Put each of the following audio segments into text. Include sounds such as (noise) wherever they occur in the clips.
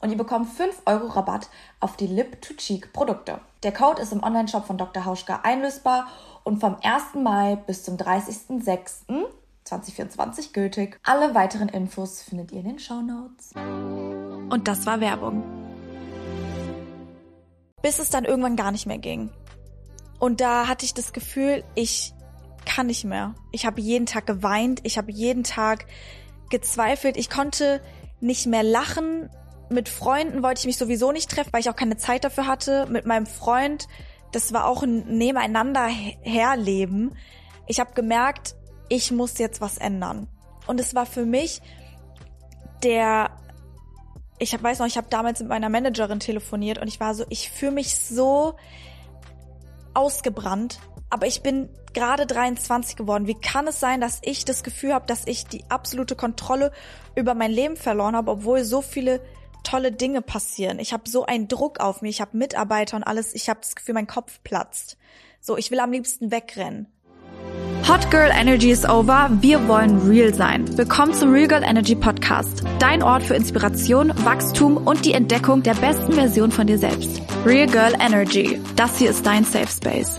und ihr bekommt 5 Euro Rabatt auf die Lip-to-Cheek-Produkte. Der Code ist im Onlineshop von Dr. Hauschka einlösbar und vom 1. Mai bis zum 30.06.2024 gültig. Alle weiteren Infos findet ihr in den Show Notes. Und das war Werbung. Bis es dann irgendwann gar nicht mehr ging. Und da hatte ich das Gefühl, ich kann nicht mehr. Ich habe jeden Tag geweint, ich habe jeden Tag gezweifelt, ich konnte nicht mehr lachen, mit Freunden wollte ich mich sowieso nicht treffen, weil ich auch keine Zeit dafür hatte. Mit meinem Freund, das war auch ein Nebeneinander herleben. Ich habe gemerkt, ich muss jetzt was ändern. Und es war für mich der, ich hab, weiß noch, ich habe damals mit meiner Managerin telefoniert und ich war so, ich fühle mich so ausgebrannt, aber ich bin gerade 23 geworden. Wie kann es sein, dass ich das Gefühl habe, dass ich die absolute Kontrolle über mein Leben verloren habe, obwohl so viele tolle Dinge passieren. Ich habe so einen Druck auf mich, ich habe Mitarbeiter und alles, ich habe das Gefühl, mein Kopf platzt. So, ich will am liebsten wegrennen. Hot Girl Energy is over. Wir wollen real sein. Willkommen zum Real Girl Energy Podcast. Dein Ort für Inspiration, Wachstum und die Entdeckung der besten Version von dir selbst. Real Girl Energy. Das hier ist dein Safe Space.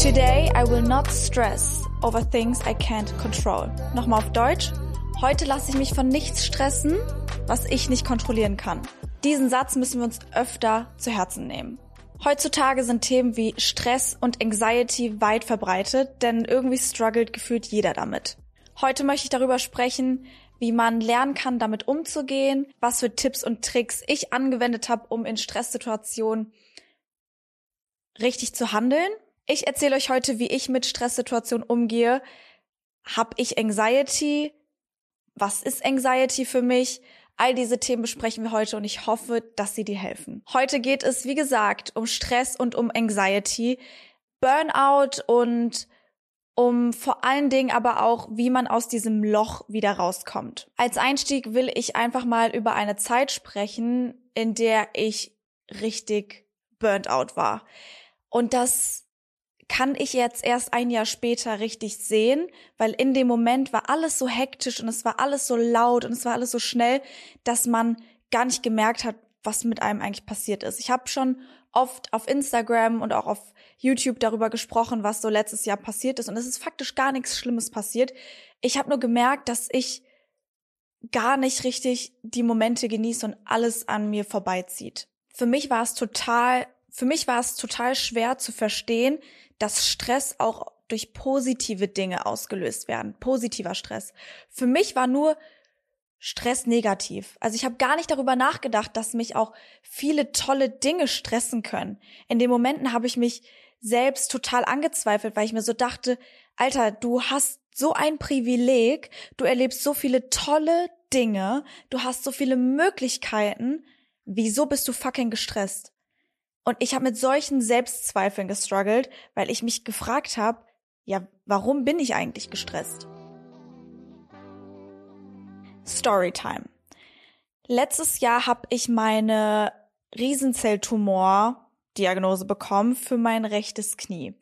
Today I will not stress over things I can't control. Nochmal auf Deutsch. Heute lasse ich mich von nichts stressen, was ich nicht kontrollieren kann. Diesen Satz müssen wir uns öfter zu Herzen nehmen. Heutzutage sind Themen wie Stress und Anxiety weit verbreitet, denn irgendwie struggelt gefühlt jeder damit. Heute möchte ich darüber sprechen, wie man lernen kann, damit umzugehen, was für Tipps und Tricks ich angewendet habe, um in Stresssituationen richtig zu handeln. Ich erzähle euch heute, wie ich mit Stresssituationen umgehe. Hab ich Anxiety? Was ist Anxiety für mich? All diese Themen besprechen wir heute und ich hoffe, dass sie dir helfen. Heute geht es, wie gesagt, um Stress und um Anxiety, Burnout und um vor allen Dingen aber auch, wie man aus diesem Loch wieder rauskommt. Als Einstieg will ich einfach mal über eine Zeit sprechen, in der ich richtig burnt out war. Und das kann ich jetzt erst ein Jahr später richtig sehen, weil in dem Moment war alles so hektisch und es war alles so laut und es war alles so schnell, dass man gar nicht gemerkt hat, was mit einem eigentlich passiert ist. Ich habe schon oft auf Instagram und auch auf YouTube darüber gesprochen, was so letztes Jahr passiert ist und es ist faktisch gar nichts Schlimmes passiert. Ich habe nur gemerkt, dass ich gar nicht richtig die Momente genieße und alles an mir vorbeizieht. Für mich war es total, für mich war es total schwer zu verstehen, dass Stress auch durch positive Dinge ausgelöst werden, positiver Stress. Für mich war nur Stress negativ. Also ich habe gar nicht darüber nachgedacht, dass mich auch viele tolle Dinge stressen können. In den Momenten habe ich mich selbst total angezweifelt, weil ich mir so dachte, Alter, du hast so ein Privileg, du erlebst so viele tolle Dinge, du hast so viele Möglichkeiten, wieso bist du fucking gestresst? Und ich habe mit solchen Selbstzweifeln gestruggelt, weil ich mich gefragt habe, ja, warum bin ich eigentlich gestresst? Storytime. Letztes Jahr habe ich meine Riesenzelltumor-Diagnose bekommen für mein rechtes Knie.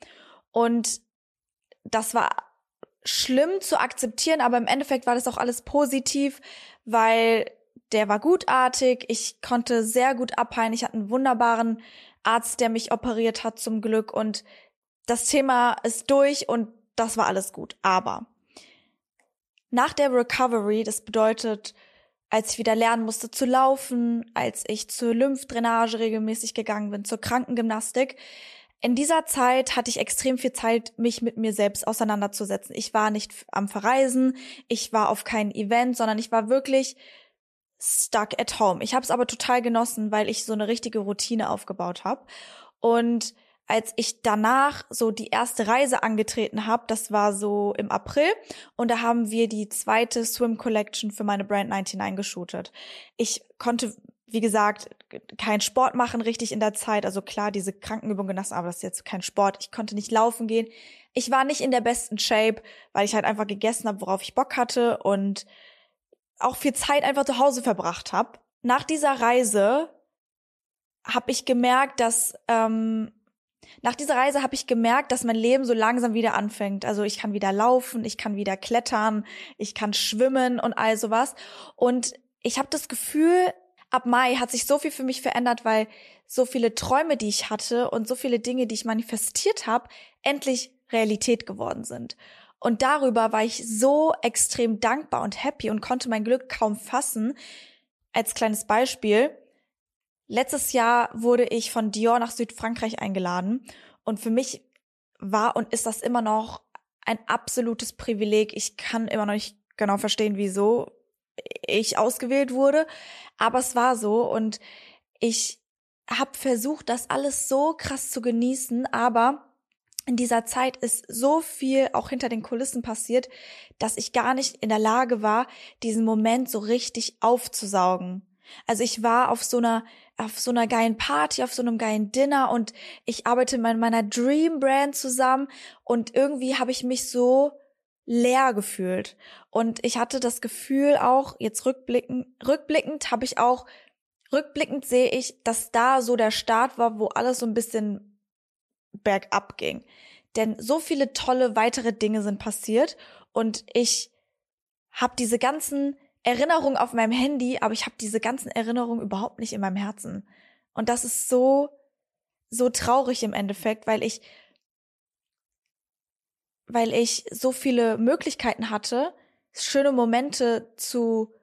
Und das war schlimm zu akzeptieren, aber im Endeffekt war das auch alles positiv, weil der war gutartig, ich konnte sehr gut abheilen, ich hatte einen wunderbaren Arzt, der mich operiert hat zum Glück und das Thema ist durch und das war alles gut. Aber nach der Recovery, das bedeutet, als ich wieder lernen musste zu laufen, als ich zur Lymphdrainage regelmäßig gegangen bin, zur Krankengymnastik, in dieser Zeit hatte ich extrem viel Zeit, mich mit mir selbst auseinanderzusetzen. Ich war nicht am Verreisen, ich war auf kein Event, sondern ich war wirklich stuck at home. Ich habe es aber total genossen, weil ich so eine richtige Routine aufgebaut habe. Und als ich danach so die erste Reise angetreten habe, das war so im April und da haben wir die zweite Swim Collection für meine Brand 99 geshootet. Ich konnte wie gesagt, kein Sport machen richtig in der Zeit. Also klar, diese Krankenübung genossen, aber das ist jetzt kein Sport. Ich konnte nicht laufen gehen. Ich war nicht in der besten Shape, weil ich halt einfach gegessen habe, worauf ich Bock hatte und auch viel Zeit einfach zu Hause verbracht habe. Nach dieser Reise habe ich gemerkt, dass ähm, nach dieser Reise habe ich gemerkt, dass mein Leben so langsam wieder anfängt. Also ich kann wieder laufen, ich kann wieder klettern, ich kann schwimmen und all sowas. Und ich habe das Gefühl, ab Mai hat sich so viel für mich verändert, weil so viele Träume, die ich hatte und so viele Dinge, die ich manifestiert habe, endlich Realität geworden sind. Und darüber war ich so extrem dankbar und happy und konnte mein Glück kaum fassen. Als kleines Beispiel. Letztes Jahr wurde ich von Dior nach Südfrankreich eingeladen und für mich war und ist das immer noch ein absolutes Privileg. Ich kann immer noch nicht genau verstehen, wieso ich ausgewählt wurde, aber es war so und ich habe versucht, das alles so krass zu genießen, aber in dieser Zeit ist so viel auch hinter den Kulissen passiert, dass ich gar nicht in der Lage war, diesen Moment so richtig aufzusaugen. Also ich war auf so einer auf so einer geilen Party, auf so einem geilen Dinner und ich arbeite mit meiner Dream Brand zusammen und irgendwie habe ich mich so leer gefühlt. Und ich hatte das Gefühl auch, jetzt rückblickend, rückblickend habe ich auch, rückblickend sehe ich, dass da so der Start war, wo alles so ein bisschen bergab ging. Denn so viele tolle weitere Dinge sind passiert und ich habe diese ganzen Erinnerungen auf meinem Handy, aber ich habe diese ganzen Erinnerungen überhaupt nicht in meinem Herzen. Und das ist so, so traurig im Endeffekt, weil ich weil ich so viele Möglichkeiten hatte, schöne Momente zu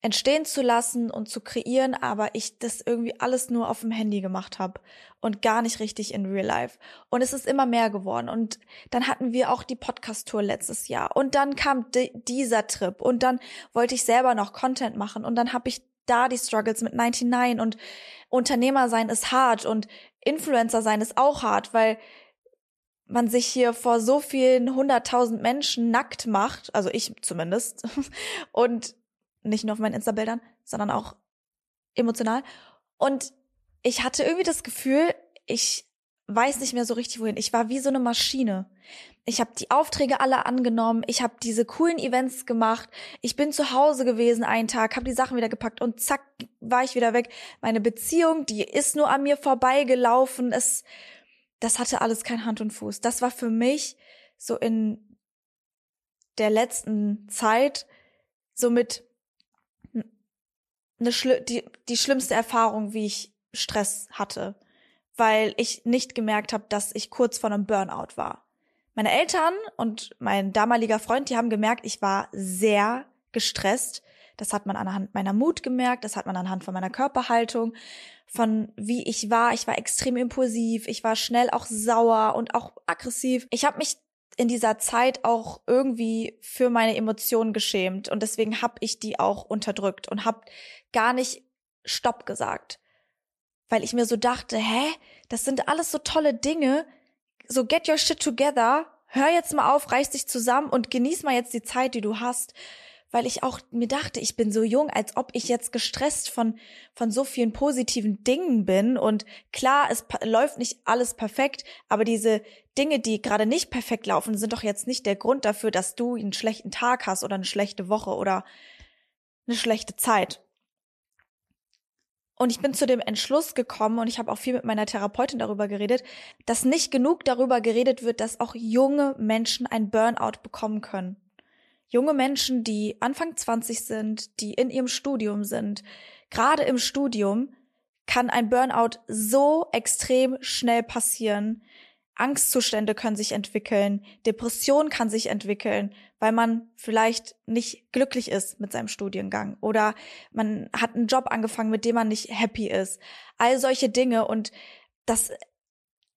entstehen zu lassen und zu kreieren, aber ich das irgendwie alles nur auf dem Handy gemacht habe und gar nicht richtig in Real Life. Und es ist immer mehr geworden. Und dann hatten wir auch die Podcast-Tour letztes Jahr. Und dann kam dieser Trip. Und dann wollte ich selber noch Content machen. Und dann habe ich da die Struggles mit 99 und Unternehmer sein ist hart und Influencer sein ist auch hart, weil man sich hier vor so vielen hunderttausend Menschen nackt macht, also ich zumindest, (laughs) und nicht nur auf meinen Insta-Bildern, sondern auch emotional. Und ich hatte irgendwie das Gefühl, ich weiß nicht mehr so richtig wohin. Ich war wie so eine Maschine. Ich habe die Aufträge alle angenommen, ich habe diese coolen Events gemacht, ich bin zu Hause gewesen einen Tag, habe die Sachen wieder gepackt und zack war ich wieder weg. Meine Beziehung, die ist nur an mir vorbeigelaufen. Es das hatte alles kein Hand und Fuß. Das war für mich so in der letzten Zeit somit eine Schli die, die schlimmste Erfahrung, wie ich Stress hatte, weil ich nicht gemerkt habe, dass ich kurz vor einem Burnout war. Meine Eltern und mein damaliger Freund, die haben gemerkt, ich war sehr gestresst. Das hat man anhand meiner Mut gemerkt, das hat man anhand von meiner Körperhaltung von wie ich war. Ich war extrem impulsiv, ich war schnell auch sauer und auch aggressiv. Ich habe mich in dieser Zeit auch irgendwie für meine Emotionen geschämt. Und deswegen habe ich die auch unterdrückt und habe gar nicht Stopp gesagt, weil ich mir so dachte, hä, das sind alles so tolle Dinge, so get your shit together, hör jetzt mal auf, reiß dich zusammen und genieß mal jetzt die Zeit, die du hast. Weil ich auch mir dachte, ich bin so jung, als ob ich jetzt gestresst von, von so vielen positiven Dingen bin. Und klar, es läuft nicht alles perfekt, aber diese Dinge, die gerade nicht perfekt laufen, sind doch jetzt nicht der Grund dafür, dass du einen schlechten Tag hast oder eine schlechte Woche oder eine schlechte Zeit. Und ich bin zu dem Entschluss gekommen und ich habe auch viel mit meiner Therapeutin darüber geredet, dass nicht genug darüber geredet wird, dass auch junge Menschen ein Burnout bekommen können. Junge Menschen, die Anfang 20 sind, die in ihrem Studium sind, gerade im Studium kann ein Burnout so extrem schnell passieren, Angstzustände können sich entwickeln, Depression kann sich entwickeln, weil man vielleicht nicht glücklich ist mit seinem Studiengang oder man hat einen Job angefangen, mit dem man nicht happy ist. All solche Dinge und das,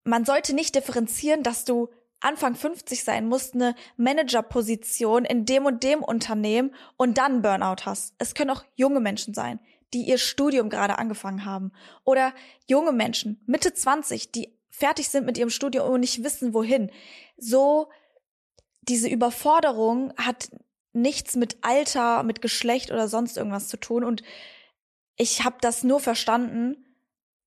man sollte nicht differenzieren, dass du Anfang 50 sein musst, eine Managerposition in dem und dem Unternehmen und dann Burnout hast. Es können auch junge Menschen sein, die ihr Studium gerade angefangen haben oder junge Menschen, Mitte 20, die fertig sind mit ihrem Studium und nicht wissen, wohin. So, diese Überforderung hat nichts mit Alter, mit Geschlecht oder sonst irgendwas zu tun. Und ich habe das nur verstanden,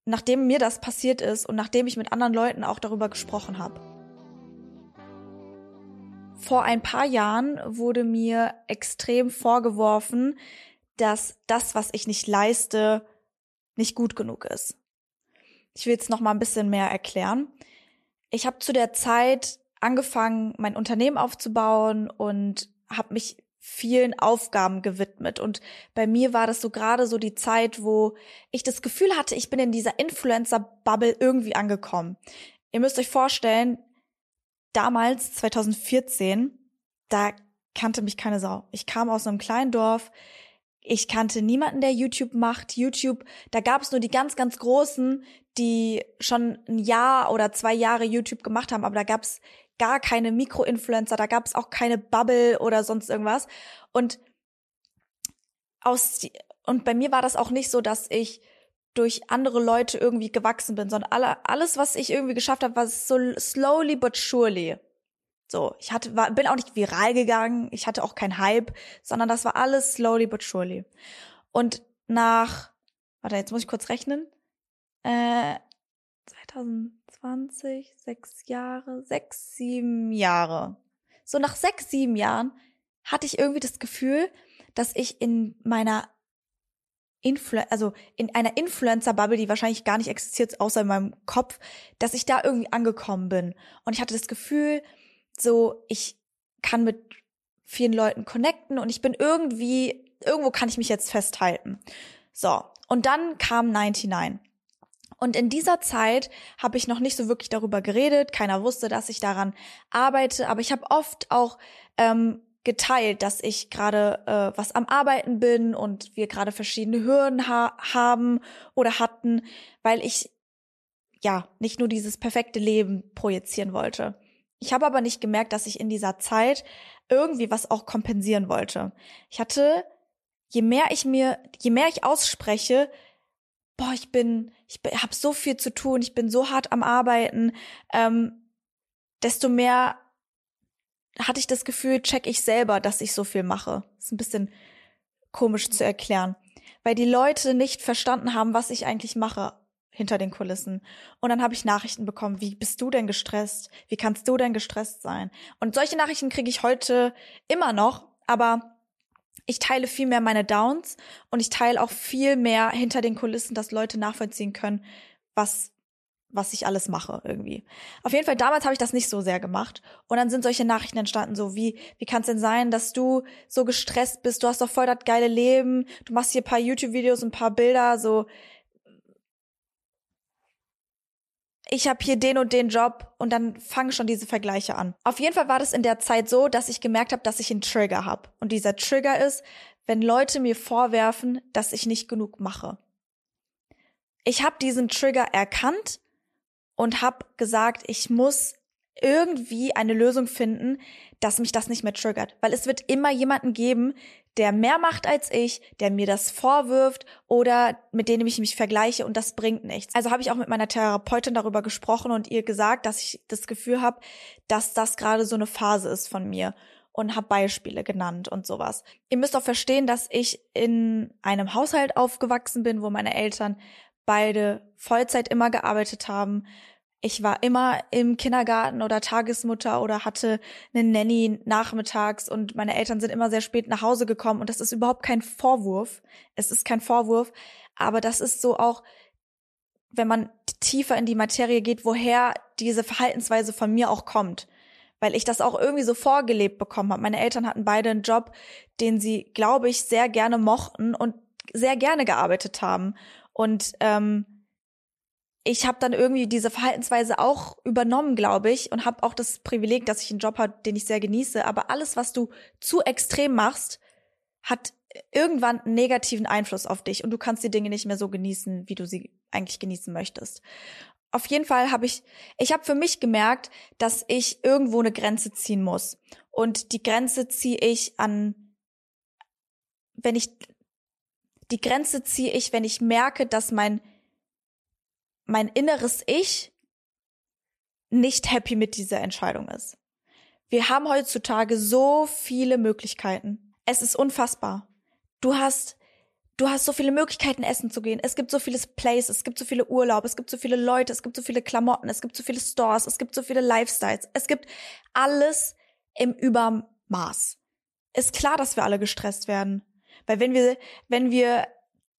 nachdem mir das passiert ist und nachdem ich mit anderen Leuten auch darüber gesprochen habe. Vor ein paar Jahren wurde mir extrem vorgeworfen, dass das, was ich nicht leiste, nicht gut genug ist. Ich will jetzt noch mal ein bisschen mehr erklären. Ich habe zu der Zeit angefangen, mein Unternehmen aufzubauen und habe mich vielen Aufgaben gewidmet. Und bei mir war das so gerade so die Zeit, wo ich das Gefühl hatte, ich bin in dieser Influencer-Bubble irgendwie angekommen. Ihr müsst euch vorstellen, damals, 2014, da kannte mich keine Sau. Ich kam aus einem kleinen Dorf. Ich kannte niemanden, der YouTube macht. YouTube, da gab es nur die ganz, ganz Großen, die schon ein Jahr oder zwei Jahre YouTube gemacht haben, aber da gab es gar keine Mikroinfluencer, da gab es auch keine Bubble oder sonst irgendwas. Und aus und bei mir war das auch nicht so, dass ich durch andere Leute irgendwie gewachsen bin, sondern alle, alles, was ich irgendwie geschafft habe, war so slowly but surely. So, ich hatte, war, bin auch nicht viral gegangen, ich hatte auch keinen Hype, sondern das war alles slowly but surely. Und nach, warte, jetzt muss ich kurz rechnen, äh, 2020, sechs Jahre, sechs, sieben Jahre. So nach sechs, sieben Jahren hatte ich irgendwie das Gefühl, dass ich in meiner Influ also in einer Influencer-Bubble, die wahrscheinlich gar nicht existiert, außer in meinem Kopf, dass ich da irgendwie angekommen bin. Und ich hatte das Gefühl, so, ich kann mit vielen Leuten connecten und ich bin irgendwie, irgendwo kann ich mich jetzt festhalten. So, und dann kam 99. Und in dieser Zeit habe ich noch nicht so wirklich darüber geredet. Keiner wusste, dass ich daran arbeite. Aber ich habe oft auch ähm, geteilt, dass ich gerade äh, was am Arbeiten bin und wir gerade verschiedene Hürden ha haben oder hatten, weil ich ja nicht nur dieses perfekte Leben projizieren wollte. Ich habe aber nicht gemerkt, dass ich in dieser Zeit irgendwie was auch kompensieren wollte. Ich hatte, je mehr ich mir, je mehr ich ausspreche, boah, ich bin, ich habe so viel zu tun, ich bin so hart am Arbeiten, ähm, desto mehr hatte ich das Gefühl, check ich selber, dass ich so viel mache. ist ein bisschen komisch zu erklären, weil die Leute nicht verstanden haben, was ich eigentlich mache hinter den Kulissen. Und dann habe ich Nachrichten bekommen, wie bist du denn gestresst? Wie kannst du denn gestresst sein? Und solche Nachrichten kriege ich heute immer noch, aber ich teile viel mehr meine Downs und ich teile auch viel mehr hinter den Kulissen, dass Leute nachvollziehen können, was was ich alles mache irgendwie. Auf jeden Fall damals habe ich das nicht so sehr gemacht und dann sind solche Nachrichten entstanden so wie wie kann es denn sein, dass du so gestresst bist? Du hast doch voll das geile Leben. Du machst hier paar YouTube Videos, ein paar Bilder so ich habe hier den und den Job und dann fangen schon diese Vergleiche an. Auf jeden Fall war das in der Zeit so, dass ich gemerkt habe, dass ich einen Trigger habe. Und dieser Trigger ist, wenn Leute mir vorwerfen, dass ich nicht genug mache. Ich habe diesen Trigger erkannt und habe gesagt, ich muss irgendwie eine Lösung finden, dass mich das nicht mehr triggert. Weil es wird immer jemanden geben, der mehr macht als ich, der mir das vorwirft oder mit dem ich mich vergleiche und das bringt nichts. Also habe ich auch mit meiner Therapeutin darüber gesprochen und ihr gesagt, dass ich das Gefühl habe, dass das gerade so eine Phase ist von mir und habe Beispiele genannt und sowas. Ihr müsst auch verstehen, dass ich in einem Haushalt aufgewachsen bin, wo meine Eltern beide Vollzeit immer gearbeitet haben. Ich war immer im Kindergarten oder Tagesmutter oder hatte eine Nanny nachmittags und meine Eltern sind immer sehr spät nach Hause gekommen und das ist überhaupt kein Vorwurf. Es ist kein Vorwurf, aber das ist so auch, wenn man tiefer in die Materie geht, woher diese Verhaltensweise von mir auch kommt. Weil ich das auch irgendwie so vorgelebt bekommen habe. Meine Eltern hatten beide einen Job, den sie, glaube ich, sehr gerne mochten und sehr gerne gearbeitet haben. Und ähm, ich habe dann irgendwie diese Verhaltensweise auch übernommen, glaube ich, und habe auch das Privileg, dass ich einen Job habe, den ich sehr genieße. Aber alles, was du zu extrem machst, hat irgendwann einen negativen Einfluss auf dich und du kannst die Dinge nicht mehr so genießen, wie du sie eigentlich genießen möchtest. Auf jeden Fall habe ich, ich habe für mich gemerkt, dass ich irgendwo eine Grenze ziehen muss. Und die Grenze ziehe ich an, wenn ich, die Grenze ziehe ich, wenn ich merke, dass mein mein inneres Ich nicht happy mit dieser Entscheidung ist. Wir haben heutzutage so viele Möglichkeiten. Es ist unfassbar. Du hast, du hast so viele Möglichkeiten, essen zu gehen. Es gibt so viele Places, es gibt so viele Urlaub, es gibt so viele Leute, es gibt so viele Klamotten, es gibt so viele Stores, es gibt so viele Lifestyles. Es gibt alles im Übermaß. Ist klar, dass wir alle gestresst werden. Weil wenn wir, wenn wir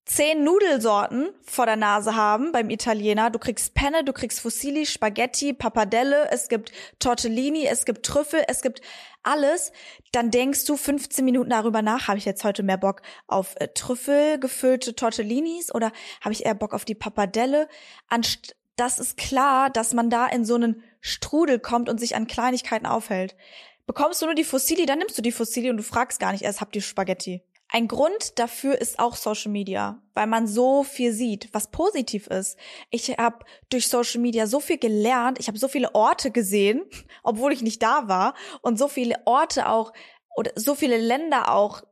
zehn Nudelsorten vor der Nase haben beim Italiener. Du kriegst Penne, du kriegst Fusilli, Spaghetti, Pappardelle, es gibt Tortellini, es gibt Trüffel, es gibt alles. Dann denkst du 15 Minuten darüber nach, habe ich jetzt heute mehr Bock auf äh, Trüffel gefüllte Tortellinis oder habe ich eher Bock auf die Pappardelle? Anst das ist klar, dass man da in so einen Strudel kommt und sich an Kleinigkeiten aufhält. Bekommst du nur die Fusilli, dann nimmst du die Fusilli und du fragst gar nicht erst, habt ihr Spaghetti? Ein Grund dafür ist auch Social Media, weil man so viel sieht, was positiv ist. Ich habe durch Social Media so viel gelernt, ich habe so viele Orte gesehen, (laughs) obwohl ich nicht da war und so viele Orte auch oder so viele Länder auch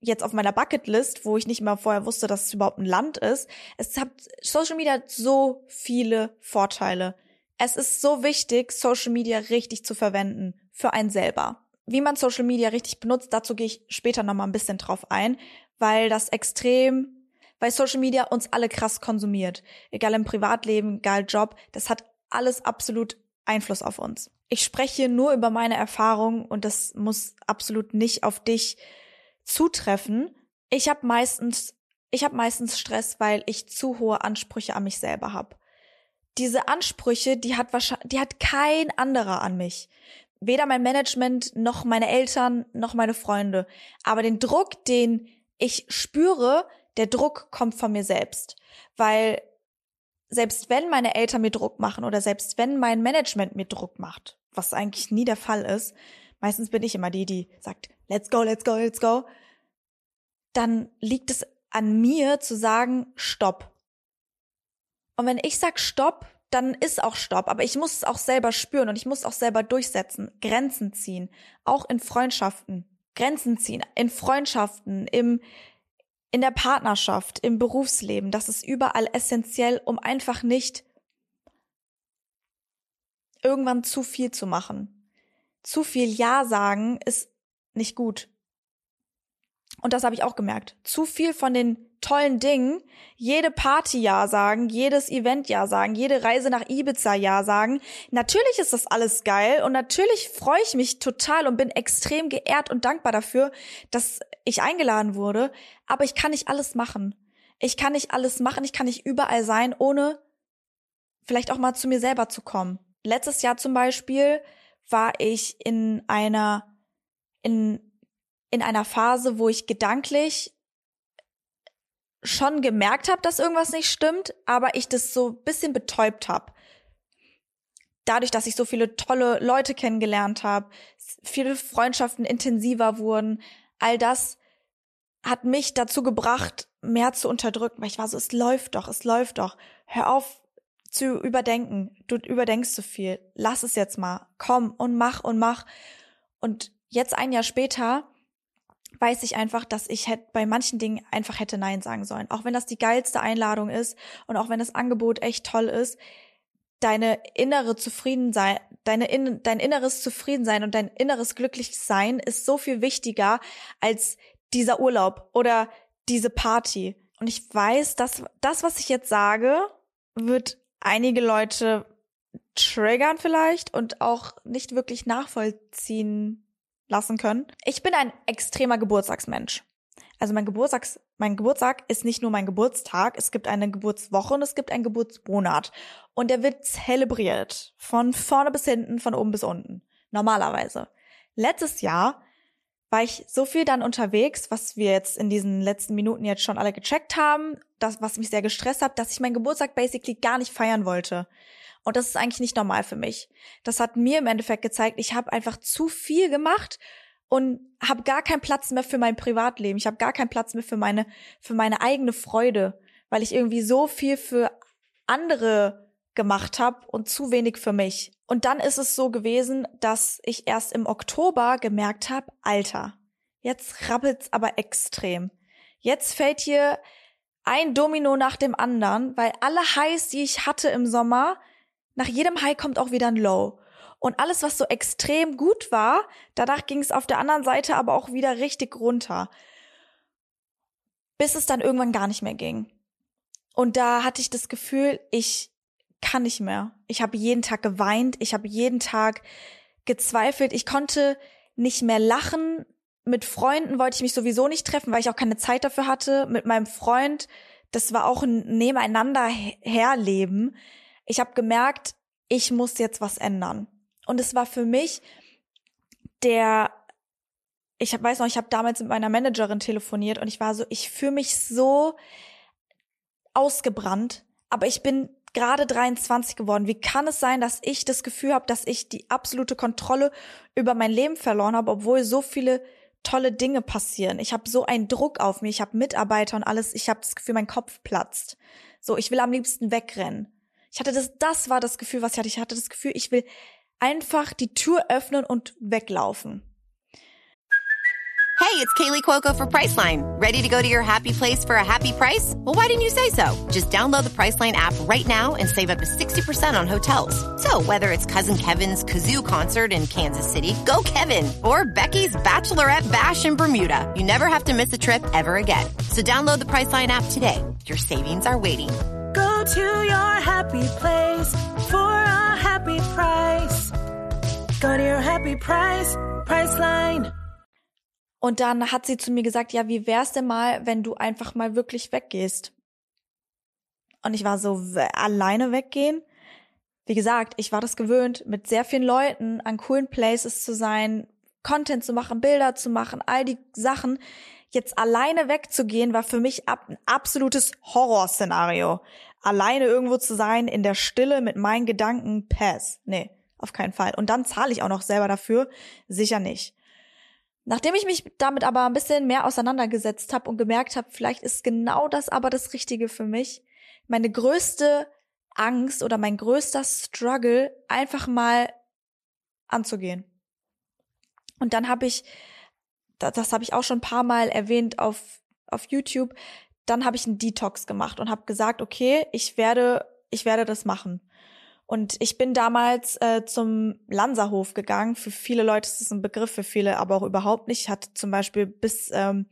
jetzt auf meiner Bucketlist, wo ich nicht mal vorher wusste, dass es überhaupt ein Land ist. Es hat Social Media hat so viele Vorteile. Es ist so wichtig, Social Media richtig zu verwenden für einen selber wie man Social Media richtig benutzt, dazu gehe ich später noch mal ein bisschen drauf ein, weil das extrem, weil Social Media uns alle krass konsumiert. Egal im Privatleben, egal Job, das hat alles absolut Einfluss auf uns. Ich spreche nur über meine Erfahrung und das muss absolut nicht auf dich zutreffen. Ich habe meistens ich habe meistens Stress, weil ich zu hohe Ansprüche an mich selber habe. Diese Ansprüche, die hat wahrscheinlich, die hat kein anderer an mich weder mein Management noch meine Eltern noch meine Freunde. Aber den Druck, den ich spüre, der Druck kommt von mir selbst. Weil selbst wenn meine Eltern mir Druck machen oder selbst wenn mein Management mir Druck macht, was eigentlich nie der Fall ist, meistens bin ich immer die, die sagt, let's go, let's go, let's go, dann liegt es an mir zu sagen, stopp. Und wenn ich sag stopp, dann ist auch Stopp. Aber ich muss es auch selber spüren und ich muss auch selber durchsetzen, Grenzen ziehen, auch in Freundschaften. Grenzen ziehen, in Freundschaften, im, in der Partnerschaft, im Berufsleben. Das ist überall essentiell, um einfach nicht irgendwann zu viel zu machen. Zu viel Ja sagen ist nicht gut. Und das habe ich auch gemerkt. Zu viel von den tollen Dingen, jede Party ja sagen, jedes Event ja sagen, jede Reise nach Ibiza ja sagen. Natürlich ist das alles geil und natürlich freue ich mich total und bin extrem geehrt und dankbar dafür, dass ich eingeladen wurde, aber ich kann nicht alles machen. Ich kann nicht alles machen, ich kann nicht überall sein, ohne vielleicht auch mal zu mir selber zu kommen. Letztes Jahr zum Beispiel war ich in einer in in einer Phase, wo ich gedanklich schon gemerkt habe, dass irgendwas nicht stimmt, aber ich das so bisschen betäubt habe. Dadurch, dass ich so viele tolle Leute kennengelernt habe, viele Freundschaften intensiver wurden, all das hat mich dazu gebracht, mehr zu unterdrücken, weil ich war so, es läuft doch, es läuft doch. Hör auf zu überdenken. Du überdenkst zu viel. Lass es jetzt mal. Komm und mach und mach. Und jetzt ein Jahr später weiß ich einfach, dass ich hätte bei manchen Dingen einfach hätte Nein sagen sollen. Auch wenn das die geilste Einladung ist und auch wenn das Angebot echt toll ist, deine innere Zufriedensein, deine in, dein inneres Zufriedensein und dein inneres Glücklichsein ist so viel wichtiger als dieser Urlaub oder diese Party. Und ich weiß, dass das, was ich jetzt sage, wird einige Leute triggern vielleicht und auch nicht wirklich nachvollziehen lassen können. Ich bin ein extremer Geburtstagsmensch. Also mein Geburtstags, mein Geburtstag ist nicht nur mein Geburtstag, es gibt eine Geburtswoche und es gibt einen Geburtsmonat. Und der wird zelebriert. Von vorne bis hinten, von oben bis unten. Normalerweise. Letztes Jahr war ich so viel dann unterwegs, was wir jetzt in diesen letzten Minuten jetzt schon alle gecheckt haben, das, was mich sehr gestresst hat, dass ich meinen Geburtstag basically gar nicht feiern wollte. Und das ist eigentlich nicht normal für mich. Das hat mir im Endeffekt gezeigt, ich habe einfach zu viel gemacht und habe gar keinen Platz mehr für mein Privatleben. Ich habe gar keinen Platz mehr für meine für meine eigene Freude, weil ich irgendwie so viel für andere gemacht habe und zu wenig für mich. Und dann ist es so gewesen, dass ich erst im Oktober gemerkt habe, Alter, jetzt rappelt's aber extrem. Jetzt fällt hier ein Domino nach dem anderen, weil alle Highs, die ich hatte im Sommer, nach jedem High kommt auch wieder ein Low. Und alles, was so extrem gut war, danach ging es auf der anderen Seite aber auch wieder richtig runter. Bis es dann irgendwann gar nicht mehr ging. Und da hatte ich das Gefühl, ich kann nicht mehr. Ich habe jeden Tag geweint, ich habe jeden Tag gezweifelt, ich konnte nicht mehr lachen. Mit Freunden wollte ich mich sowieso nicht treffen, weil ich auch keine Zeit dafür hatte. Mit meinem Freund, das war auch ein Nebeneinander herleben ich habe gemerkt, ich muss jetzt was ändern. Und es war für mich der, ich weiß noch, ich habe damals mit meiner Managerin telefoniert und ich war so, ich fühle mich so ausgebrannt, aber ich bin gerade 23 geworden. Wie kann es sein, dass ich das Gefühl habe, dass ich die absolute Kontrolle über mein Leben verloren habe, obwohl so viele tolle Dinge passieren. Ich habe so einen Druck auf mir, ich habe Mitarbeiter und alles, ich habe das Gefühl, mein Kopf platzt. So, ich will am liebsten wegrennen. Ich hatte das, das war das Gefühl, was ich hatte. Ich hatte das Gefühl, ich will einfach die Tür öffnen und weglaufen. Hey, it's Kaylee Cuoco for Priceline. Ready to go to your happy place for a happy price? Well, why didn't you say so? Just download the Priceline app right now and save up to 60% on hotels. So, whether it's Cousin Kevin's Kazoo concert in Kansas City, go Kevin, or Becky's Bachelorette Bash in Bermuda, you never have to miss a trip ever again. So, download the Priceline app today. Your savings are waiting Go to your happy place for a happy price. Go to your happy price, Priceline. Und dann hat sie zu mir gesagt, ja, wie wär's denn mal, wenn du einfach mal wirklich weggehst? Und ich war so, alleine weggehen? Wie gesagt, ich war das gewöhnt, mit sehr vielen Leuten an coolen Places zu sein, Content zu machen, Bilder zu machen, all die Sachen jetzt alleine wegzugehen, war für mich ab, ein absolutes Horrorszenario. Alleine irgendwo zu sein, in der Stille mit meinen Gedanken, pass. Nee, auf keinen Fall. Und dann zahle ich auch noch selber dafür? Sicher nicht. Nachdem ich mich damit aber ein bisschen mehr auseinandergesetzt habe und gemerkt habe, vielleicht ist genau das aber das Richtige für mich, meine größte Angst oder mein größter Struggle einfach mal anzugehen. Und dann habe ich das, das habe ich auch schon ein paar Mal erwähnt auf, auf YouTube, dann habe ich einen Detox gemacht und habe gesagt, okay, ich werde, ich werde das machen. Und ich bin damals äh, zum Lanserhof gegangen. Für viele Leute ist das ein Begriff, für viele aber auch überhaupt nicht. Ich hatte zum Beispiel bis ähm,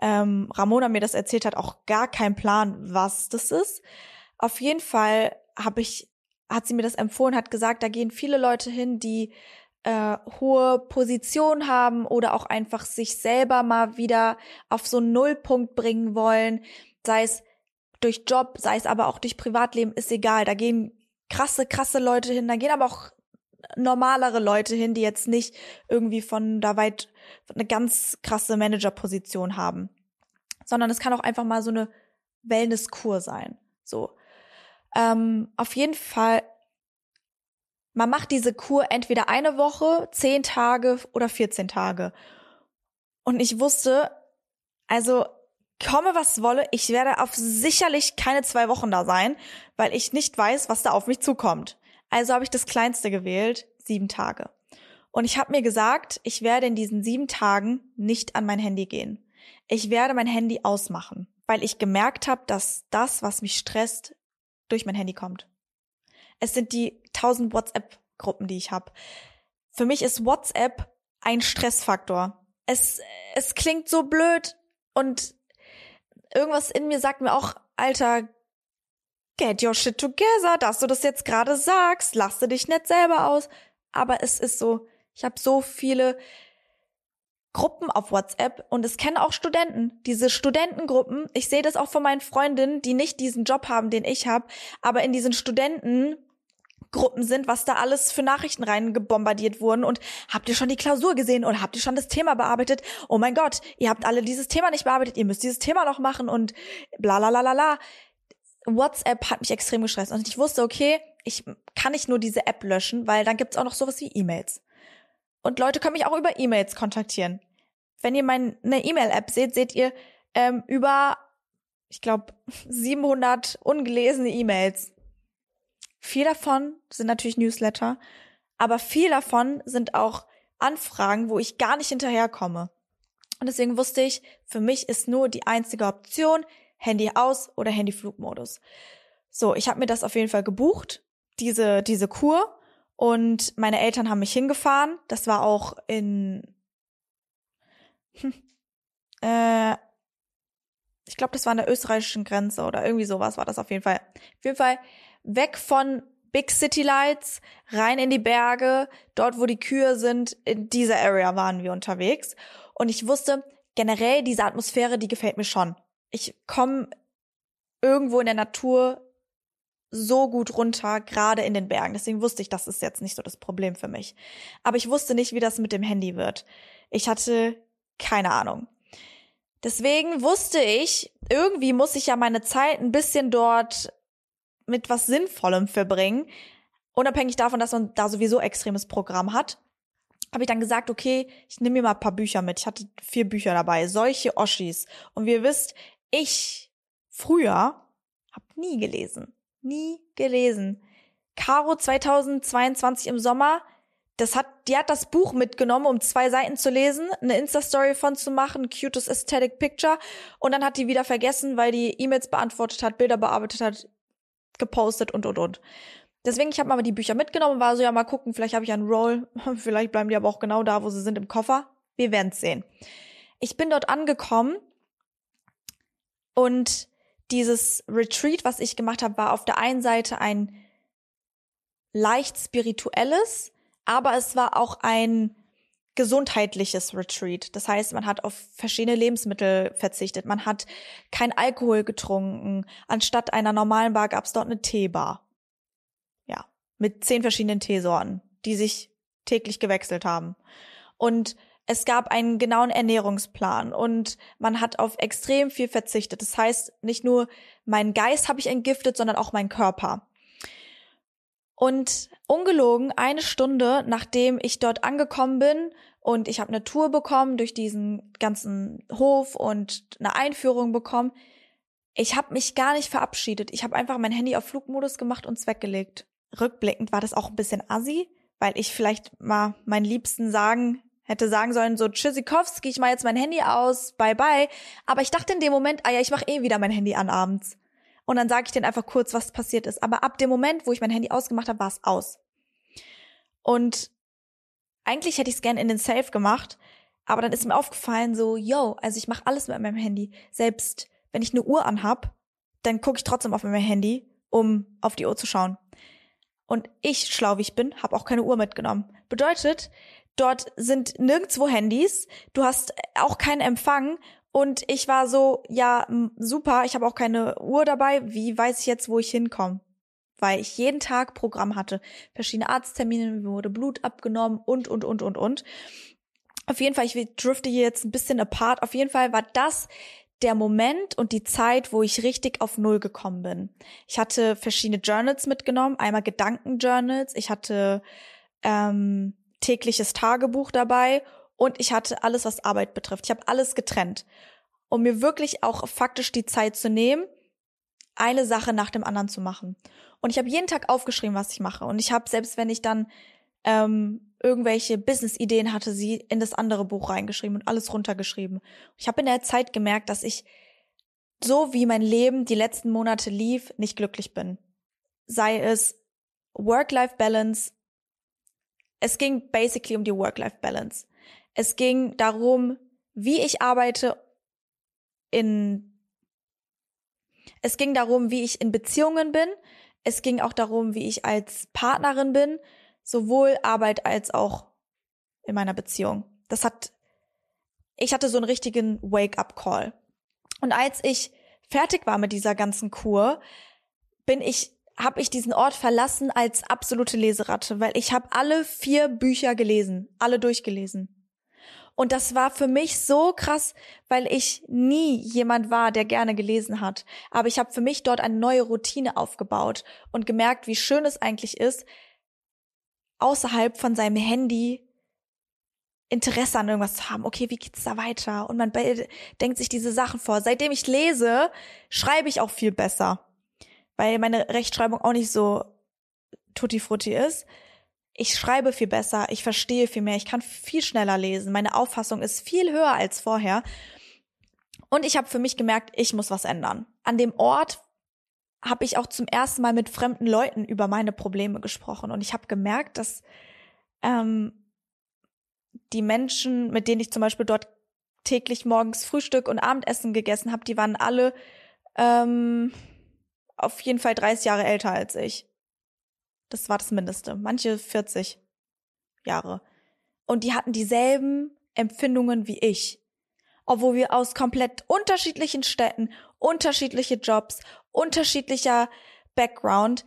ähm, Ramona mir das erzählt hat, auch gar keinen Plan, was das ist. Auf jeden Fall habe ich, hat sie mir das empfohlen, hat gesagt, da gehen viele Leute hin, die äh, hohe Position haben oder auch einfach sich selber mal wieder auf so einen Nullpunkt bringen wollen, sei es durch Job, sei es aber auch durch Privatleben, ist egal. Da gehen krasse, krasse Leute hin, da gehen aber auch normalere Leute hin, die jetzt nicht irgendwie von da weit eine ganz krasse Managerposition haben, sondern es kann auch einfach mal so eine Wellnesskur sein. So. Ähm, auf jeden Fall man macht diese Kur entweder eine Woche, zehn Tage oder 14 Tage. Und ich wusste, also komme was wolle, ich werde auf sicherlich keine zwei Wochen da sein, weil ich nicht weiß, was da auf mich zukommt. Also habe ich das Kleinste gewählt, sieben Tage. Und ich habe mir gesagt, ich werde in diesen sieben Tagen nicht an mein Handy gehen. Ich werde mein Handy ausmachen, weil ich gemerkt habe, dass das, was mich stresst, durch mein Handy kommt. Es sind die tausend WhatsApp-Gruppen, die ich habe. Für mich ist WhatsApp ein Stressfaktor. Es, es klingt so blöd und irgendwas in mir sagt mir auch, Alter, get your shit together, dass du das jetzt gerade sagst, lass du dich nicht selber aus. Aber es ist so, ich habe so viele Gruppen auf WhatsApp und es kennen auch Studenten. Diese Studentengruppen, ich sehe das auch von meinen Freundinnen, die nicht diesen Job haben, den ich habe, aber in diesen Studentengruppen sind, was da alles für Nachrichten reingebombardiert wurden und habt ihr schon die Klausur gesehen oder habt ihr schon das Thema bearbeitet? Oh mein Gott, ihr habt alle dieses Thema nicht bearbeitet, ihr müsst dieses Thema noch machen und bla la la la la. WhatsApp hat mich extrem gestresst und ich wusste, okay, ich kann nicht nur diese App löschen, weil dann gibt's auch noch sowas wie E-Mails. Und Leute können mich auch über E-Mails kontaktieren. Wenn ihr meine E-Mail-App seht, seht ihr ähm, über, ich glaube, (laughs) 700 ungelesene E-Mails. Viel davon sind natürlich Newsletter, aber viel davon sind auch Anfragen, wo ich gar nicht hinterherkomme. Und deswegen wusste ich, für mich ist nur die einzige Option Handy aus oder Handyflugmodus. So, ich habe mir das auf jeden Fall gebucht, diese diese Kur und meine Eltern haben mich hingefahren. Das war auch in hm, äh, ich glaube, das war an der österreichischen Grenze oder irgendwie sowas war das auf jeden Fall. Auf jeden Fall weg von Big City Lights, rein in die Berge, dort wo die Kühe sind, in dieser Area waren wir unterwegs. Und ich wusste, generell diese Atmosphäre, die gefällt mir schon. Ich komme irgendwo in der Natur so gut runter, gerade in den Bergen. Deswegen wusste ich, das ist jetzt nicht so das Problem für mich. Aber ich wusste nicht, wie das mit dem Handy wird. Ich hatte keine Ahnung. Deswegen wusste ich, irgendwie muss ich ja meine Zeit ein bisschen dort mit was Sinnvollem verbringen. Unabhängig davon, dass man da sowieso extremes Programm hat, habe ich dann gesagt, okay, ich nehme mir mal ein paar Bücher mit. Ich hatte vier Bücher dabei, solche Oschis. Und wie ihr wisst, ich früher habe nie gelesen. Nie gelesen. Caro 2022 im Sommer das hat, die hat das Buch mitgenommen, um zwei Seiten zu lesen, eine Insta-Story von zu machen, cutest aesthetic picture, und dann hat die wieder vergessen, weil die E-Mails beantwortet hat, Bilder bearbeitet hat, gepostet und und und. Deswegen, ich habe mal die Bücher mitgenommen, war so, ja, mal gucken, vielleicht habe ich einen Roll, (laughs) vielleicht bleiben die aber auch genau da, wo sie sind im Koffer. Wir werden's sehen. Ich bin dort angekommen und dieses Retreat, was ich gemacht habe, war auf der einen Seite ein leicht spirituelles, aber es war auch ein gesundheitliches Retreat. Das heißt, man hat auf verschiedene Lebensmittel verzichtet. Man hat kein Alkohol getrunken. Anstatt einer normalen Bar gab es dort eine Teebar. Ja, mit zehn verschiedenen Teesorten, die sich täglich gewechselt haben. Und es gab einen genauen Ernährungsplan und man hat auf extrem viel verzichtet. Das heißt, nicht nur meinen Geist habe ich entgiftet, sondern auch meinen Körper. Und ungelogen, eine Stunde nachdem ich dort angekommen bin und ich habe eine Tour bekommen durch diesen ganzen Hof und eine Einführung bekommen, ich habe mich gar nicht verabschiedet. Ich habe einfach mein Handy auf Flugmodus gemacht und weggelegt. Rückblickend war das auch ein bisschen assi, weil ich vielleicht mal meinen Liebsten sagen hätte sagen sollen, so Tschüssikowski, ich mach jetzt mein Handy aus, bye bye. Aber ich dachte in dem Moment, ah ja, ich mach eh wieder mein Handy an abends und dann sage ich denen einfach kurz, was passiert ist. Aber ab dem Moment, wo ich mein Handy ausgemacht habe, war es aus. Und eigentlich hätte ich es gern in den Safe gemacht, aber dann ist mir aufgefallen, so, yo, also ich mache alles mit meinem Handy. Selbst wenn ich eine Uhr anhab, dann gucke ich trotzdem auf mein Handy, um auf die Uhr zu schauen. Und ich, schlau wie ich bin, habe auch keine Uhr mitgenommen. Bedeutet, dort sind nirgendwo Handys, du hast auch keinen Empfang und ich war so, ja, super, ich habe auch keine Uhr dabei. Wie weiß ich jetzt, wo ich hinkomme? Weil ich jeden Tag Programm hatte. Verschiedene Arzttermine, mir wurde Blut abgenommen und, und, und, und, und. Auf jeden Fall, ich drifte hier jetzt ein bisschen apart. Auf jeden Fall war das der Moment und die Zeit, wo ich richtig auf Null gekommen bin. Ich hatte verschiedene Journals mitgenommen, einmal Gedankenjournals, ich hatte ähm, tägliches Tagebuch dabei und ich hatte alles, was Arbeit betrifft. Ich habe alles getrennt, um mir wirklich auch faktisch die Zeit zu nehmen, eine Sache nach dem anderen zu machen. Und ich habe jeden Tag aufgeschrieben, was ich mache. Und ich habe, selbst wenn ich dann ähm, irgendwelche Business-Ideen hatte, sie in das andere Buch reingeschrieben und alles runtergeschrieben. Ich habe in der Zeit gemerkt, dass ich so wie mein Leben die letzten Monate lief, nicht glücklich bin. Sei es Work-Life-Balance. Es ging basically um die Work-Life-Balance. Es ging darum, wie ich arbeite in Es ging darum, wie ich in Beziehungen bin. Es ging auch darum, wie ich als Partnerin bin, sowohl Arbeit als auch in meiner Beziehung. Das hat, ich hatte so einen richtigen Wake-up-Call. Und als ich fertig war mit dieser ganzen Kur, bin ich habe ich diesen Ort verlassen als absolute Leseratte, weil ich habe alle vier Bücher gelesen, alle durchgelesen. Und das war für mich so krass, weil ich nie jemand war, der gerne gelesen hat. Aber ich habe für mich dort eine neue Routine aufgebaut und gemerkt, wie schön es eigentlich ist, außerhalb von seinem Handy Interesse an irgendwas zu haben. Okay, wie geht's da weiter? Und man denkt sich diese Sachen vor. Seitdem ich lese, schreibe ich auch viel besser weil meine Rechtschreibung auch nicht so tutti frutti ist. Ich schreibe viel besser, ich verstehe viel mehr, ich kann viel schneller lesen, meine Auffassung ist viel höher als vorher. Und ich habe für mich gemerkt, ich muss was ändern. An dem Ort habe ich auch zum ersten Mal mit fremden Leuten über meine Probleme gesprochen und ich habe gemerkt, dass ähm, die Menschen, mit denen ich zum Beispiel dort täglich morgens Frühstück und Abendessen gegessen habe, die waren alle ähm, auf jeden Fall 30 Jahre älter als ich. Das war das Mindeste. Manche 40 Jahre. Und die hatten dieselben Empfindungen wie ich. Obwohl wir aus komplett unterschiedlichen Städten, unterschiedliche Jobs, unterschiedlicher Background,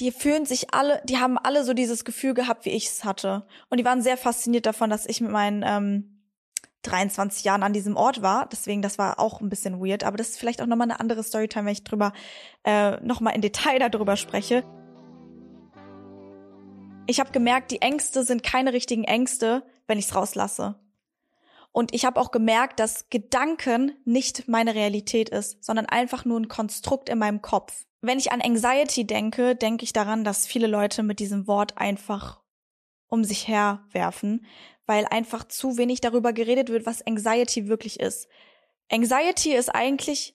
die fühlen sich alle, die haben alle so dieses Gefühl gehabt, wie ich es hatte. Und die waren sehr fasziniert davon, dass ich mit meinen ähm, 23 Jahren an diesem Ort war. Deswegen, das war auch ein bisschen weird. Aber das ist vielleicht auch nochmal eine andere Storytime, wenn ich drüber äh, nochmal in Detail darüber spreche. Ich habe gemerkt, die Ängste sind keine richtigen Ängste, wenn ich es rauslasse. Und ich habe auch gemerkt, dass Gedanken nicht meine Realität ist, sondern einfach nur ein Konstrukt in meinem Kopf. Wenn ich an Anxiety denke, denke ich daran, dass viele Leute mit diesem Wort einfach um sich her werfen, weil einfach zu wenig darüber geredet wird, was Anxiety wirklich ist. Anxiety ist eigentlich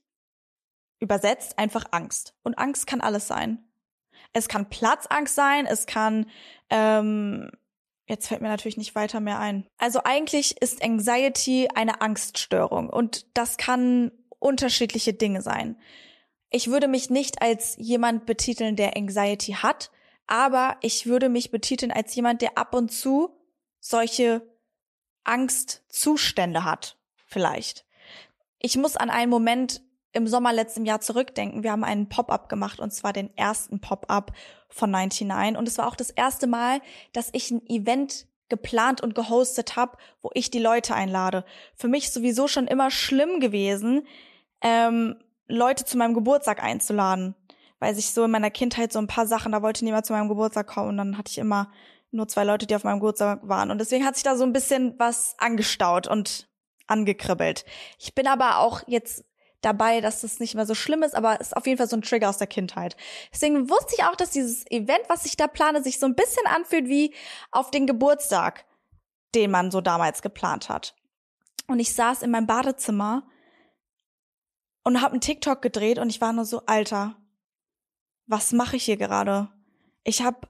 übersetzt einfach Angst. Und Angst kann alles sein. Es kann Platzangst sein, es kann, ähm, jetzt fällt mir natürlich nicht weiter mehr ein. Also eigentlich ist Anxiety eine Angststörung und das kann unterschiedliche Dinge sein. Ich würde mich nicht als jemand betiteln, der Anxiety hat, aber ich würde mich betiteln als jemand, der ab und zu solche Angstzustände hat, vielleicht. Ich muss an einen Moment im Sommer letzten Jahr zurückdenken. Wir haben einen Pop-up gemacht und zwar den ersten Pop-up von 99 und es war auch das erste Mal, dass ich ein Event geplant und gehostet habe, wo ich die Leute einlade. Für mich sowieso schon immer schlimm gewesen, ähm, Leute zu meinem Geburtstag einzuladen, weil sich so in meiner Kindheit so ein paar Sachen, da wollte niemand zu meinem Geburtstag kommen und dann hatte ich immer nur zwei Leute, die auf meinem Geburtstag waren. Und deswegen hat sich da so ein bisschen was angestaut und angekribbelt. Ich bin aber auch jetzt dabei, dass das nicht mehr so schlimm ist, aber ist auf jeden Fall so ein Trigger aus der Kindheit. Deswegen wusste ich auch, dass dieses Event, was ich da plane, sich so ein bisschen anfühlt wie auf den Geburtstag, den man so damals geplant hat. Und ich saß in meinem Badezimmer und habe einen TikTok gedreht und ich war nur so, Alter, was mache ich hier gerade? Ich habe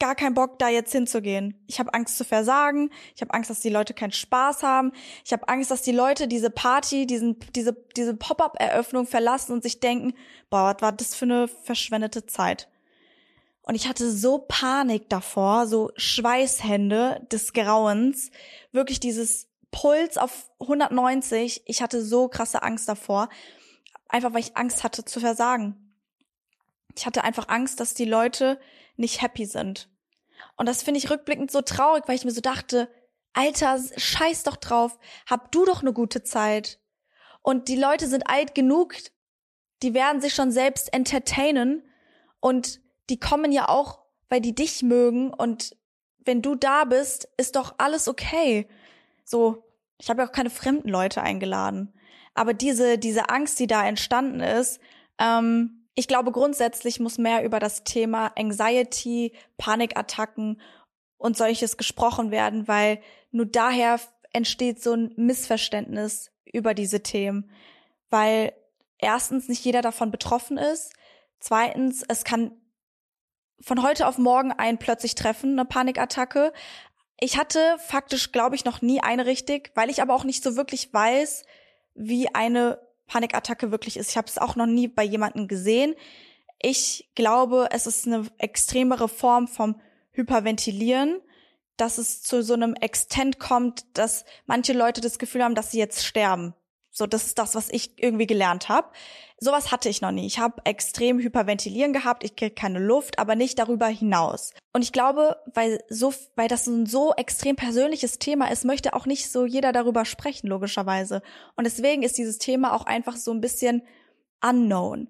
gar keinen Bock, da jetzt hinzugehen. Ich habe Angst zu versagen. Ich habe Angst, dass die Leute keinen Spaß haben. Ich habe Angst, dass die Leute diese Party, diesen, diese, diese Pop-up-Eröffnung verlassen und sich denken, boah, was war das für eine verschwendete Zeit. Und ich hatte so Panik davor, so Schweißhände des Grauens, wirklich dieses Puls auf 190. Ich hatte so krasse Angst davor, einfach weil ich Angst hatte zu versagen. Ich hatte einfach Angst, dass die Leute nicht happy sind. Und das finde ich rückblickend so traurig, weil ich mir so dachte, Alter, scheiß doch drauf, hab du doch eine gute Zeit. Und die Leute sind alt genug, die werden sich schon selbst entertainen und die kommen ja auch, weil die dich mögen und wenn du da bist, ist doch alles okay. So, ich habe ja auch keine fremden Leute eingeladen. Aber diese, diese Angst, die da entstanden ist, ähm, ich glaube, grundsätzlich muss mehr über das Thema Anxiety, Panikattacken und solches gesprochen werden, weil nur daher entsteht so ein Missverständnis über diese Themen, weil erstens nicht jeder davon betroffen ist, zweitens es kann von heute auf morgen einen plötzlich treffen, eine Panikattacke. Ich hatte faktisch, glaube ich, noch nie eine richtig, weil ich aber auch nicht so wirklich weiß, wie eine Panikattacke wirklich ist. Ich habe es auch noch nie bei jemandem gesehen. Ich glaube, es ist eine extremere Form vom Hyperventilieren, dass es zu so einem Extent kommt, dass manche Leute das Gefühl haben, dass sie jetzt sterben. So, das ist das, was ich irgendwie gelernt habe. Sowas hatte ich noch nie. Ich habe extrem Hyperventilieren gehabt, ich kriege keine Luft, aber nicht darüber hinaus. Und ich glaube, weil so, weil das ein so extrem persönliches Thema ist, möchte auch nicht so jeder darüber sprechen, logischerweise. Und deswegen ist dieses Thema auch einfach so ein bisschen unknown.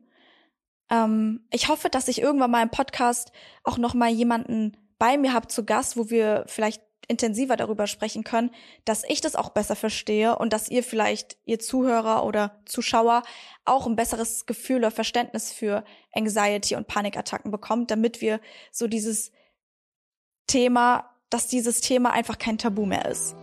Ähm, ich hoffe, dass ich irgendwann mal im Podcast auch noch mal jemanden bei mir habe zu Gast, wo wir vielleicht intensiver darüber sprechen können, dass ich das auch besser verstehe und dass ihr vielleicht, ihr Zuhörer oder Zuschauer, auch ein besseres Gefühl oder Verständnis für Anxiety und Panikattacken bekommt, damit wir so dieses Thema, dass dieses Thema einfach kein Tabu mehr ist.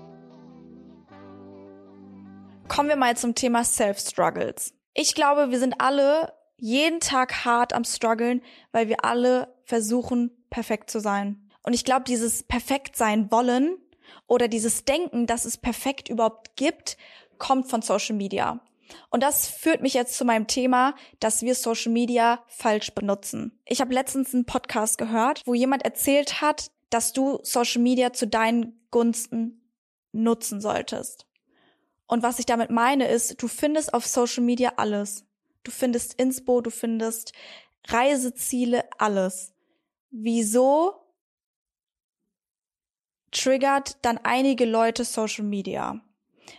Kommen wir mal zum Thema Self-Struggles. Ich glaube, wir sind alle jeden Tag hart am struggeln, weil wir alle versuchen, perfekt zu sein. Und ich glaube, dieses perfekt sein wollen oder dieses Denken, dass es perfekt überhaupt gibt, kommt von Social Media. Und das führt mich jetzt zu meinem Thema, dass wir Social Media falsch benutzen. Ich habe letztens einen Podcast gehört, wo jemand erzählt hat, dass du Social Media zu deinen Gunsten nutzen solltest. Und was ich damit meine ist, du findest auf Social Media alles. Du findest Inspo, du findest Reiseziele, alles. Wieso triggert dann einige Leute Social Media.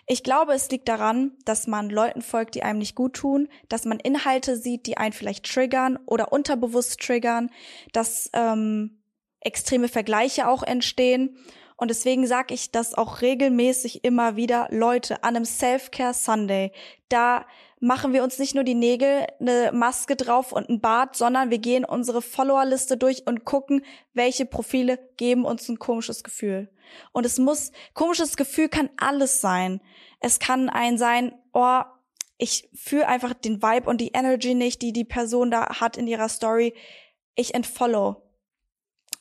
Ich glaube, es liegt daran, dass man Leuten folgt, die einem nicht gut tun, dass man Inhalte sieht, die einen vielleicht triggern oder unterbewusst triggern, dass ähm, extreme Vergleiche auch entstehen. Und deswegen sage ich das auch regelmäßig immer wieder, Leute, an einem Self-Care Sunday, da machen wir uns nicht nur die Nägel, eine Maske drauf und ein Bart, sondern wir gehen unsere Followerliste durch und gucken, welche Profile geben uns ein komisches Gefühl. Und es muss, komisches Gefühl kann alles sein. Es kann ein sein, oh, ich fühle einfach den Vibe und die Energy nicht, die die Person da hat in ihrer Story. Ich entfollow.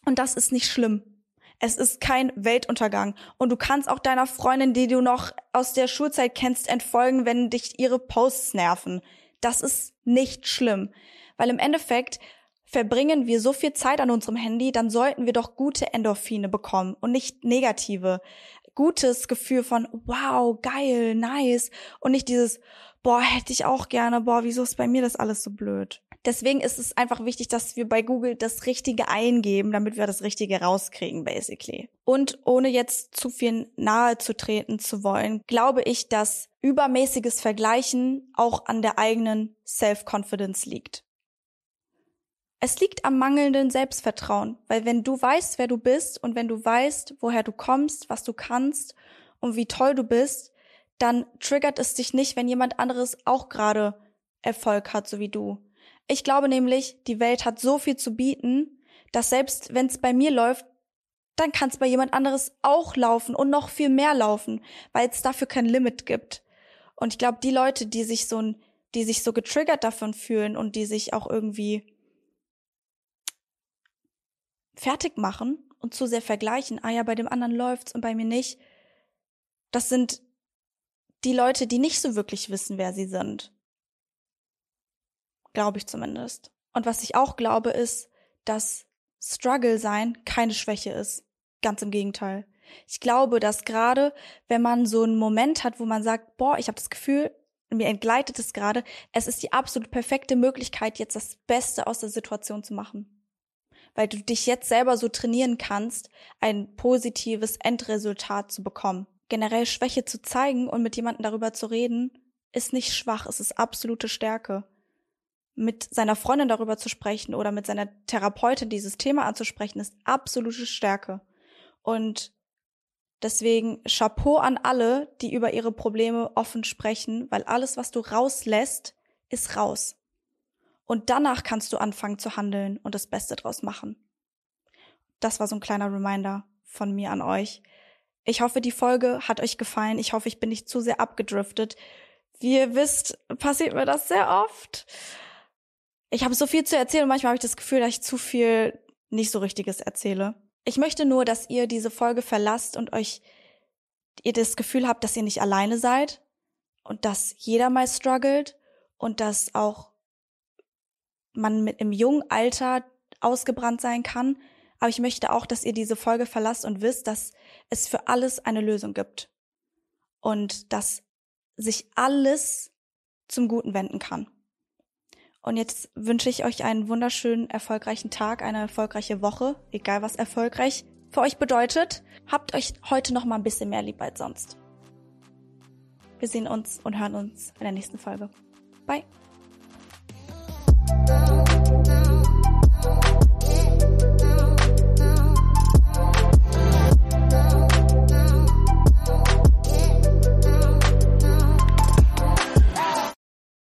Und das ist nicht schlimm. Es ist kein Weltuntergang. Und du kannst auch deiner Freundin, die du noch aus der Schulzeit kennst, entfolgen, wenn dich ihre Posts nerven. Das ist nicht schlimm. Weil im Endeffekt verbringen wir so viel Zeit an unserem Handy, dann sollten wir doch gute Endorphine bekommen und nicht negative. Gutes Gefühl von, wow, geil, nice. Und nicht dieses, boah, hätte ich auch gerne, boah, wieso ist bei mir das alles so blöd? Deswegen ist es einfach wichtig, dass wir bei Google das Richtige eingeben, damit wir das Richtige rauskriegen, basically. Und ohne jetzt zu viel nahe zu treten zu wollen, glaube ich, dass übermäßiges Vergleichen auch an der eigenen Self-Confidence liegt. Es liegt am mangelnden Selbstvertrauen, weil wenn du weißt, wer du bist und wenn du weißt, woher du kommst, was du kannst und wie toll du bist, dann triggert es dich nicht, wenn jemand anderes auch gerade Erfolg hat, so wie du. Ich glaube nämlich, die Welt hat so viel zu bieten, dass selbst wenn es bei mir läuft, dann kann es bei jemand anderes auch laufen und noch viel mehr laufen, weil es dafür kein Limit gibt. Und ich glaube, die Leute, die sich so die sich so getriggert davon fühlen und die sich auch irgendwie fertig machen und zu sehr vergleichen, ah ja, bei dem anderen läuft's und bei mir nicht, das sind die Leute, die nicht so wirklich wissen, wer sie sind. Glaube ich zumindest. Und was ich auch glaube, ist, dass Struggle sein keine Schwäche ist. Ganz im Gegenteil. Ich glaube, dass gerade, wenn man so einen Moment hat, wo man sagt, boah, ich habe das Gefühl, mir entgleitet es gerade, es ist die absolut perfekte Möglichkeit, jetzt das Beste aus der Situation zu machen. Weil du dich jetzt selber so trainieren kannst, ein positives Endresultat zu bekommen. Generell Schwäche zu zeigen und mit jemandem darüber zu reden, ist nicht schwach, es ist absolute Stärke mit seiner Freundin darüber zu sprechen oder mit seiner Therapeutin dieses Thema anzusprechen, ist absolute Stärke. Und deswegen Chapeau an alle, die über ihre Probleme offen sprechen, weil alles, was du rauslässt, ist raus. Und danach kannst du anfangen zu handeln und das Beste draus machen. Das war so ein kleiner Reminder von mir an euch. Ich hoffe, die Folge hat euch gefallen. Ich hoffe, ich bin nicht zu sehr abgedriftet. Wie ihr wisst, passiert mir das sehr oft ich habe so viel zu erzählen und manchmal habe ich das Gefühl, dass ich zu viel nicht so richtiges erzähle. Ich möchte nur, dass ihr diese Folge verlasst und euch ihr das Gefühl habt, dass ihr nicht alleine seid und dass jeder mal struggelt und dass auch man mit im jungen Alter ausgebrannt sein kann. Aber ich möchte auch, dass ihr diese Folge verlasst und wisst, dass es für alles eine Lösung gibt. Und dass sich alles zum Guten wenden kann. Und jetzt wünsche ich euch einen wunderschönen, erfolgreichen Tag, eine erfolgreiche Woche, egal was erfolgreich für euch bedeutet. Habt euch heute noch mal ein bisschen mehr lieb als sonst. Wir sehen uns und hören uns in der nächsten Folge. Bye.